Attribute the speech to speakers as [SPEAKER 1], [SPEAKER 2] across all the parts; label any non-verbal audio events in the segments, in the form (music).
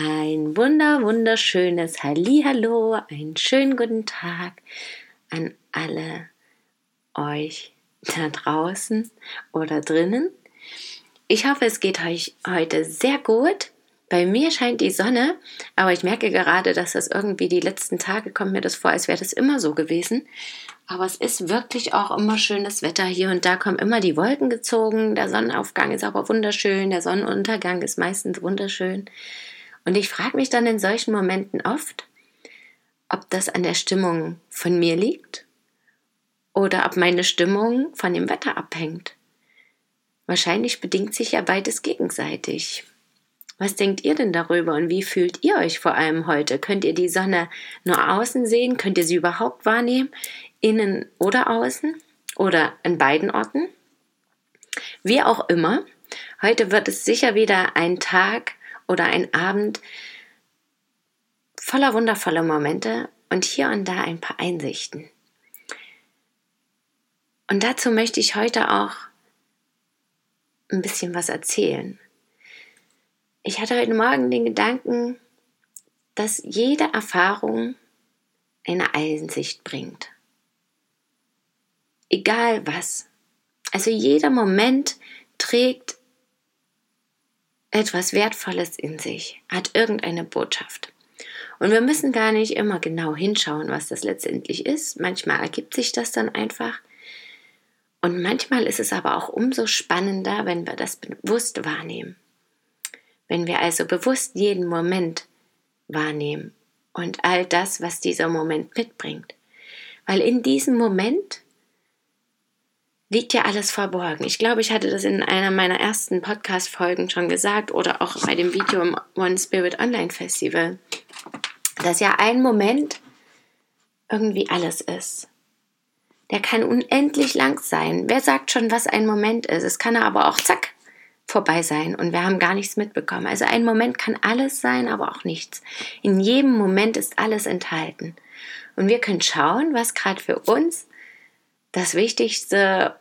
[SPEAKER 1] Ein wunder wunderschönes Hallihallo, einen schönen guten Tag an alle euch da draußen oder drinnen. Ich hoffe, es geht euch heute sehr gut. Bei mir scheint die Sonne, aber ich merke gerade, dass das irgendwie die letzten Tage kommt mir das vor, als wäre das immer so gewesen. Aber es ist wirklich auch immer schönes Wetter hier und da kommen immer die Wolken gezogen. Der Sonnenaufgang ist aber wunderschön, der Sonnenuntergang ist meistens wunderschön. Und ich frage mich dann in solchen Momenten oft, ob das an der Stimmung von mir liegt oder ob meine Stimmung von dem Wetter abhängt. Wahrscheinlich bedingt sich ja beides gegenseitig. Was denkt ihr denn darüber und wie fühlt ihr euch vor allem heute? Könnt ihr die Sonne nur außen sehen? Könnt ihr sie überhaupt wahrnehmen? Innen oder außen? Oder an beiden Orten? Wie auch immer, heute wird es sicher wieder ein Tag oder ein Abend voller wundervoller Momente und hier und da ein paar Einsichten. Und dazu möchte ich heute auch ein bisschen was erzählen. Ich hatte heute Morgen den Gedanken, dass jede Erfahrung eine Einsicht bringt. Egal was. Also jeder Moment trägt etwas Wertvolles in sich, hat irgendeine Botschaft. Und wir müssen gar nicht immer genau hinschauen, was das letztendlich ist. Manchmal ergibt sich das dann einfach. Und manchmal ist es aber auch umso spannender, wenn wir das bewusst wahrnehmen. Wenn wir also bewusst jeden Moment wahrnehmen und all das, was dieser Moment mitbringt. Weil in diesem Moment liegt ja alles verborgen. Ich glaube, ich hatte das in einer meiner ersten Podcast-Folgen schon gesagt oder auch bei dem Video im One Spirit Online Festival, dass ja ein Moment irgendwie alles ist. Der kann unendlich lang sein. Wer sagt schon, was ein Moment ist? Es kann aber auch zack vorbei sein und wir haben gar nichts mitbekommen. Also ein Moment kann alles sein, aber auch nichts. In jedem Moment ist alles enthalten. Und wir können schauen, was gerade für uns das Wichtigste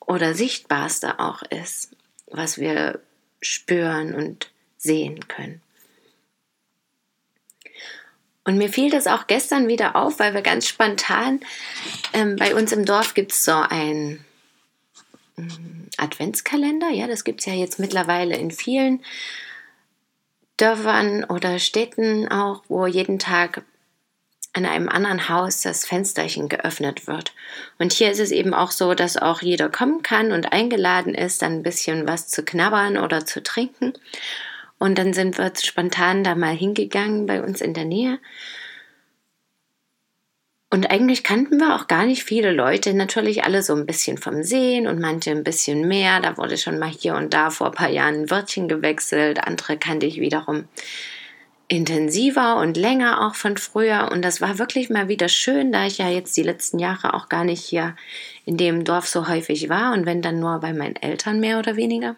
[SPEAKER 1] oder Sichtbarste auch ist, was wir spüren und sehen können. Und mir fiel das auch gestern wieder auf, weil wir ganz spontan ähm, bei uns im Dorf gibt es so ein ähm, Adventskalender. Ja, das gibt es ja jetzt mittlerweile in vielen Dörfern oder Städten auch, wo jeden Tag an einem anderen Haus das Fensterchen geöffnet wird. Und hier ist es eben auch so, dass auch jeder kommen kann und eingeladen ist, dann ein bisschen was zu knabbern oder zu trinken. Und dann sind wir spontan da mal hingegangen bei uns in der Nähe. Und eigentlich kannten wir auch gar nicht viele Leute, natürlich alle so ein bisschen vom Sehen und manche ein bisschen mehr. Da wurde schon mal hier und da vor ein paar Jahren ein Wörtchen gewechselt, andere kannte ich wiederum intensiver und länger auch von früher. Und das war wirklich mal wieder schön, da ich ja jetzt die letzten Jahre auch gar nicht hier in dem Dorf so häufig war und wenn dann nur bei meinen Eltern mehr oder weniger.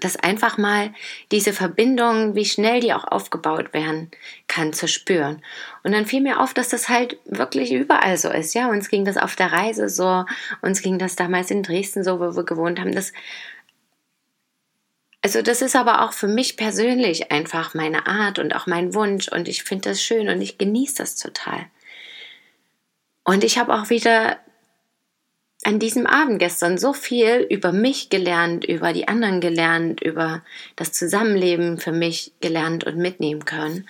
[SPEAKER 1] Das einfach mal diese Verbindung, wie schnell die auch aufgebaut werden kann, zu spüren. Und dann fiel mir auf, dass das halt wirklich überall so ist. Ja, uns ging das auf der Reise so, uns ging das damals in Dresden so, wo wir gewohnt haben. Das also das ist aber auch für mich persönlich einfach meine Art und auch mein Wunsch und ich finde das schön und ich genieße das total. Und ich habe auch wieder an diesem Abend gestern so viel über mich gelernt, über die anderen gelernt, über das Zusammenleben für mich gelernt und mitnehmen können.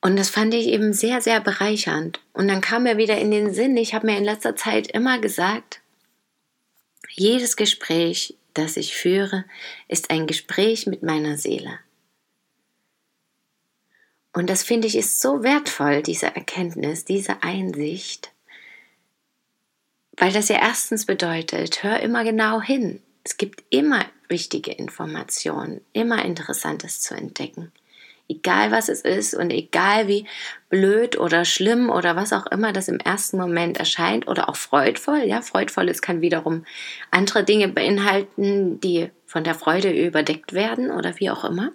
[SPEAKER 1] Und das fand ich eben sehr, sehr bereichernd. Und dann kam mir wieder in den Sinn, ich habe mir in letzter Zeit immer gesagt, jedes Gespräch, das ich führe, ist ein Gespräch mit meiner Seele. Und das finde ich ist so wertvoll, diese Erkenntnis, diese Einsicht, weil das ja erstens bedeutet, hör immer genau hin, Es gibt immer wichtige Informationen, immer Interessantes zu entdecken. Egal was es ist und egal wie blöd oder schlimm oder was auch immer das im ersten Moment erscheint oder auch freudvoll. Ja, freudvolles kann wiederum andere Dinge beinhalten, die von der Freude überdeckt werden oder wie auch immer.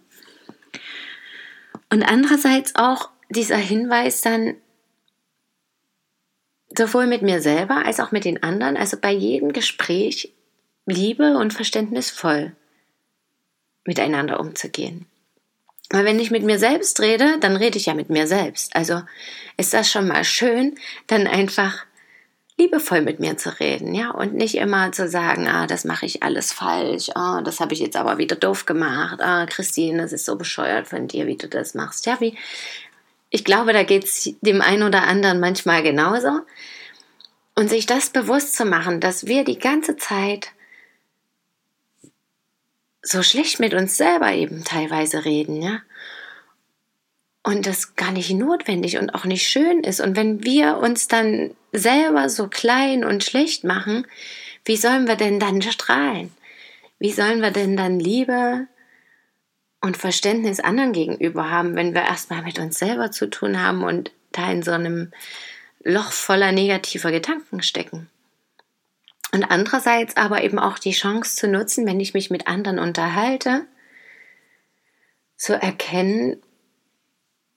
[SPEAKER 1] Und andererseits auch dieser Hinweis dann, sowohl mit mir selber als auch mit den anderen, also bei jedem Gespräch liebe und verständnisvoll miteinander umzugehen. Weil wenn ich mit mir selbst rede, dann rede ich ja mit mir selbst. Also ist das schon mal schön, dann einfach liebevoll mit mir zu reden, ja, und nicht immer zu sagen, ah, das mache ich alles falsch, ah, das habe ich jetzt aber wieder doof gemacht, ah, Christine, das ist so bescheuert von dir, wie du das machst. Ja, wie, ich glaube, da geht es dem einen oder anderen manchmal genauso. Und sich das bewusst zu machen, dass wir die ganze Zeit so schlecht mit uns selber eben teilweise reden, ja. Und das gar nicht notwendig und auch nicht schön ist. Und wenn wir uns dann selber so klein und schlecht machen, wie sollen wir denn dann strahlen? Wie sollen wir denn dann Liebe und Verständnis anderen gegenüber haben, wenn wir erstmal mit uns selber zu tun haben und da in so einem Loch voller negativer Gedanken stecken? Und andererseits aber eben auch die Chance zu nutzen, wenn ich mich mit anderen unterhalte, zu erkennen,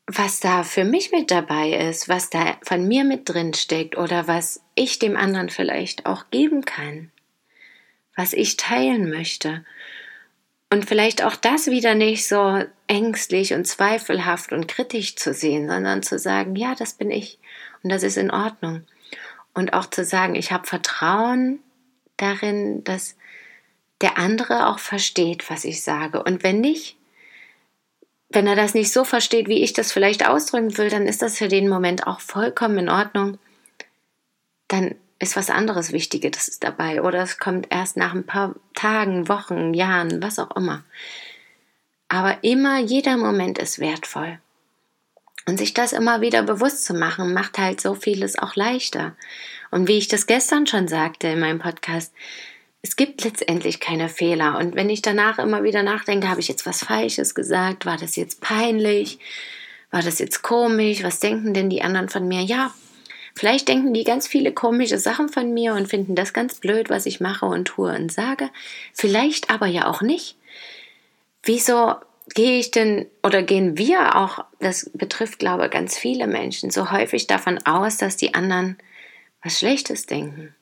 [SPEAKER 1] was da für mich mit dabei ist, was da von mir mit drin steckt oder was ich dem anderen vielleicht auch geben kann, was ich teilen möchte. Und vielleicht auch das wieder nicht so ängstlich und zweifelhaft und kritisch zu sehen, sondern zu sagen, ja, das bin ich und das ist in Ordnung. Und auch zu sagen, ich habe Vertrauen darin, dass der andere auch versteht, was ich sage. Und wenn nicht, wenn er das nicht so versteht, wie ich das vielleicht ausdrücken will, dann ist das für den Moment auch vollkommen in Ordnung. Dann ist was anderes Wichtiges dabei. Oder es kommt erst nach ein paar Tagen, Wochen, Jahren, was auch immer. Aber immer, jeder Moment ist wertvoll. Und sich das immer wieder bewusst zu machen, macht halt so vieles auch leichter. Und wie ich das gestern schon sagte in meinem Podcast, es gibt letztendlich keine Fehler. Und wenn ich danach immer wieder nachdenke, habe ich jetzt was Falsches gesagt? War das jetzt peinlich? War das jetzt komisch? Was denken denn die anderen von mir? Ja, vielleicht denken die ganz viele komische Sachen von mir und finden das ganz blöd, was ich mache und tue und sage. Vielleicht aber ja auch nicht. Wieso gehe ich denn oder gehen wir auch, das betrifft glaube ich ganz viele Menschen, so häufig davon aus, dass die anderen was Schlechtes denken.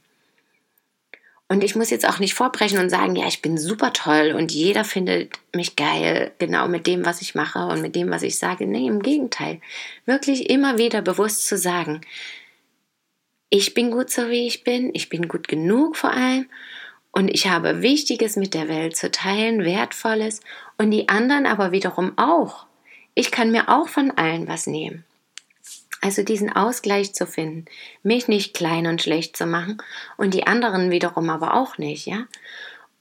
[SPEAKER 1] Und ich muss jetzt auch nicht vorbrechen und sagen, ja, ich bin super toll und jeder findet mich geil, genau mit dem, was ich mache und mit dem, was ich sage. Nee, im Gegenteil. Wirklich immer wieder bewusst zu sagen, ich bin gut so, wie ich bin, ich bin gut genug vor allem und ich habe Wichtiges mit der Welt zu teilen, Wertvolles und die anderen aber wiederum auch. Ich kann mir auch von allen was nehmen. Also diesen Ausgleich zu finden, mich nicht klein und schlecht zu machen und die anderen wiederum aber auch nicht, ja.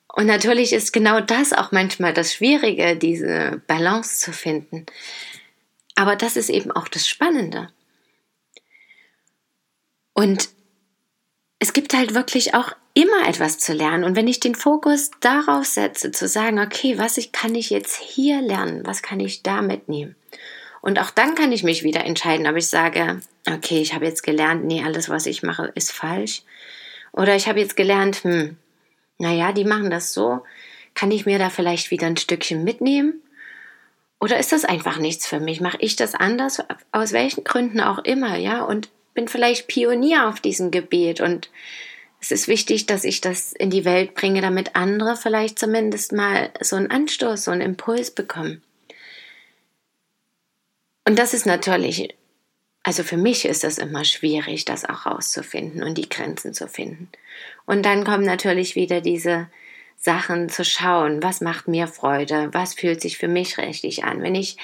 [SPEAKER 1] Und natürlich ist genau das auch manchmal das Schwierige, diese Balance zu finden. Aber das ist eben auch das Spannende. Und es gibt halt wirklich auch immer etwas zu lernen. Und wenn ich den Fokus darauf setze, zu sagen, okay, was ich, kann ich jetzt hier lernen? Was kann ich da mitnehmen? Und auch dann kann ich mich wieder entscheiden, ob ich sage, okay, ich habe jetzt gelernt, nee, alles, was ich mache, ist falsch. Oder ich habe jetzt gelernt, hm, naja, die machen das so. Kann ich mir da vielleicht wieder ein Stückchen mitnehmen? Oder ist das einfach nichts für mich? Mache ich das anders? Aus welchen Gründen auch immer, ja? Und bin vielleicht Pionier auf diesem Gebiet und es ist wichtig, dass ich das in die Welt bringe, damit andere vielleicht zumindest mal so einen Anstoß, so einen Impuls bekommen. Und das ist natürlich, also für mich ist das immer schwierig, das auch rauszufinden und die Grenzen zu finden. Und dann kommen natürlich wieder diese Sachen zu schauen, was macht mir Freude, was fühlt sich für mich richtig an. Wenn ich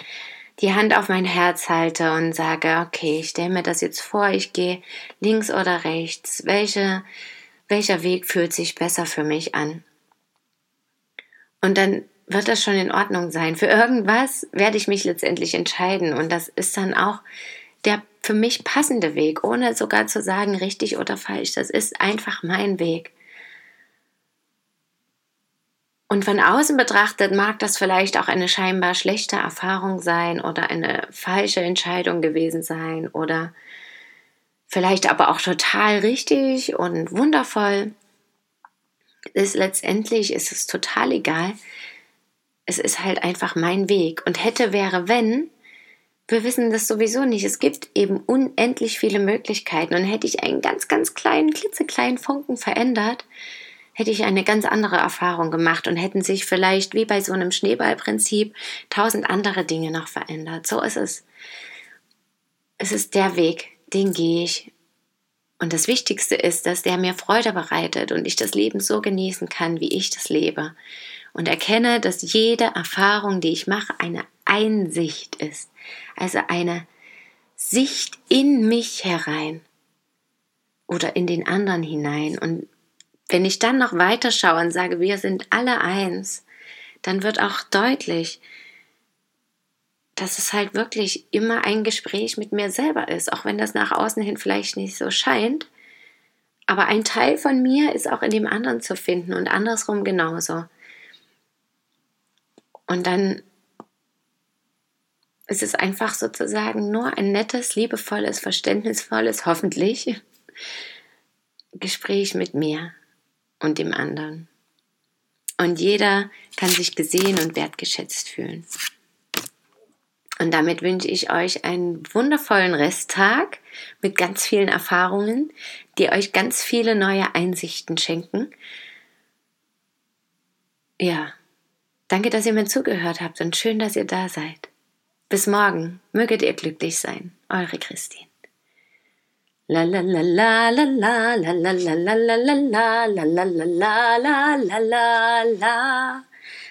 [SPEAKER 1] die Hand auf mein Herz halte und sage, okay, ich stelle mir das jetzt vor, ich gehe links oder rechts, welche, welcher Weg fühlt sich besser für mich an? Und dann wird das schon in Ordnung sein. Für irgendwas werde ich mich letztendlich entscheiden und das ist dann auch der für mich passende Weg, ohne sogar zu sagen richtig oder falsch. Das ist einfach mein Weg. Und von außen betrachtet mag das vielleicht auch eine scheinbar schlechte Erfahrung sein oder eine falsche Entscheidung gewesen sein oder vielleicht aber auch total richtig und wundervoll. Ist letztendlich ist es total egal. Es ist halt einfach mein Weg und hätte wäre wenn wir wissen das sowieso nicht. Es gibt eben unendlich viele Möglichkeiten und hätte ich einen ganz ganz kleinen klitzekleinen Funken verändert, hätte ich eine ganz andere Erfahrung gemacht und hätten sich vielleicht wie bei so einem Schneeballprinzip tausend andere Dinge noch verändert. So ist es. Es ist der Weg, den gehe ich. Und das Wichtigste ist, dass der mir Freude bereitet und ich das Leben so genießen kann, wie ich das lebe. Und erkenne, dass jede Erfahrung, die ich mache, eine Einsicht ist. Also eine Sicht in mich herein oder in den anderen hinein. Und wenn ich dann noch weiter schaue und sage, wir sind alle eins, dann wird auch deutlich, dass es halt wirklich immer ein Gespräch mit mir selber ist, auch wenn das nach außen hin vielleicht nicht so scheint. Aber ein Teil von mir ist auch in dem anderen zu finden und andersrum genauso. Und dann ist es einfach sozusagen nur ein nettes, liebevolles, verständnisvolles, hoffentlich (laughs) Gespräch mit mir und dem anderen. Und jeder kann sich gesehen und wertgeschätzt fühlen. Und damit wünsche ich euch einen wundervollen Resttag mit ganz vielen Erfahrungen, die euch ganz viele neue Einsichten schenken. Ja, danke, dass ihr mir zugehört habt und schön, dass ihr da seid. Bis morgen, möget ihr glücklich sein. Eure Christine. La la la la la la la la la la la la la la la la la la la